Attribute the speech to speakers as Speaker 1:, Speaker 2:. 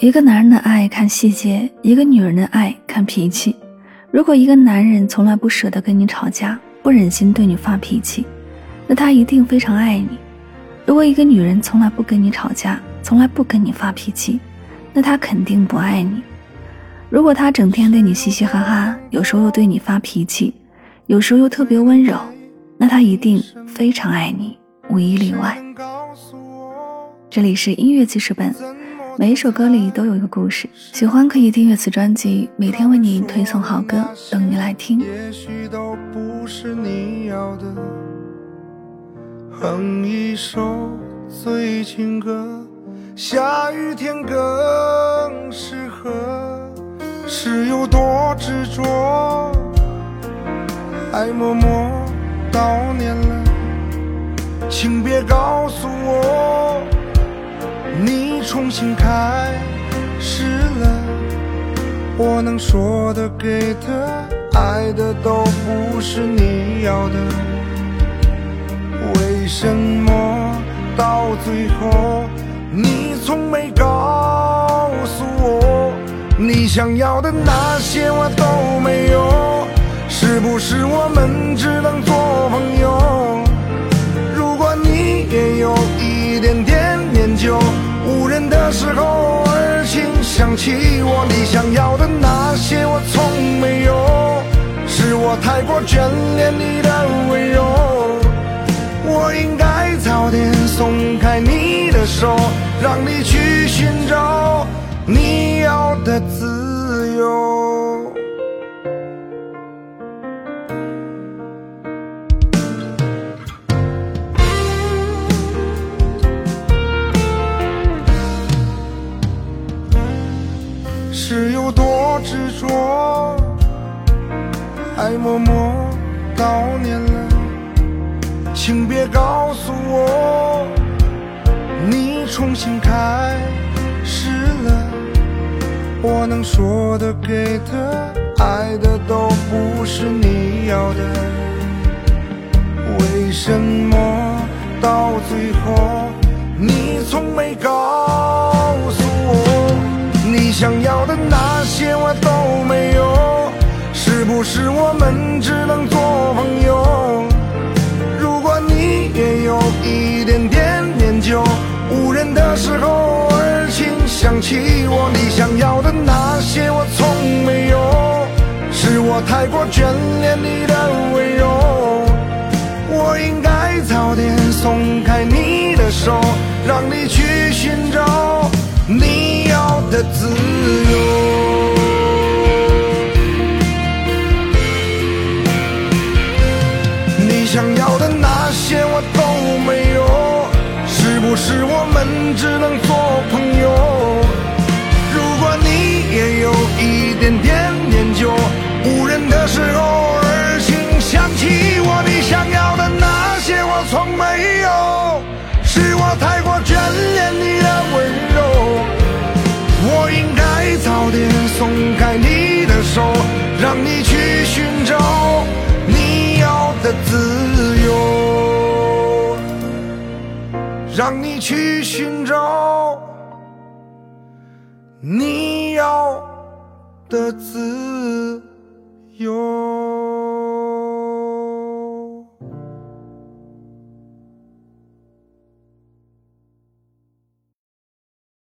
Speaker 1: 一个男人的爱看细节，一个女人的爱看脾气。如果一个男人从来不舍得跟你吵架，不忍心对你发脾气，那他一定非常爱你；如果一个女人从来不跟你吵架，从来不跟你发脾气，那他肯定不爱你。如果他整天对你嘻嘻哈哈，有时候又对你发脾气，有时候又特别温柔，那他一定非常爱你，无一例外。这里是音乐记事本。每一首歌里都有一个故事，喜欢可以订阅此专辑，每天为你推送好歌，等你来听。
Speaker 2: 也许都不是你要的，哼一首醉情歌，下雨天更适合。是有多执着，爱默默悼念了，请别告诉我。你重新开始了，我能说的、给的、爱的都不是你要的，为什么到最后你从没告诉我，你想要的那些我都没有？是不是我们只能时候，偶尔请想起我。你想要的那些，我从没有。是我太过眷恋你的温柔。我应该早点松开你的手，让你去寻是有多执着，爱默默悼念了，请别告诉我，你重新开始了。我能说的、给的、爱的都不是你要的，为什么到最后你从没告？不是我们只能做朋友？如果你也有一点点念旧，无人的时候偶尔请想起我。你想要的那些我从没有，是我太过眷恋你的温柔。我应该早点松开你的手，让你去寻找你要的自。由们只能做朋友？如果你也有一点点念旧，无人的时候偶尔请想起我。你想要的那些我从没有，是我太过眷恋你的温柔。我应该早点松开你的手，让你去寻找你要的自。让你去寻找你要的自由。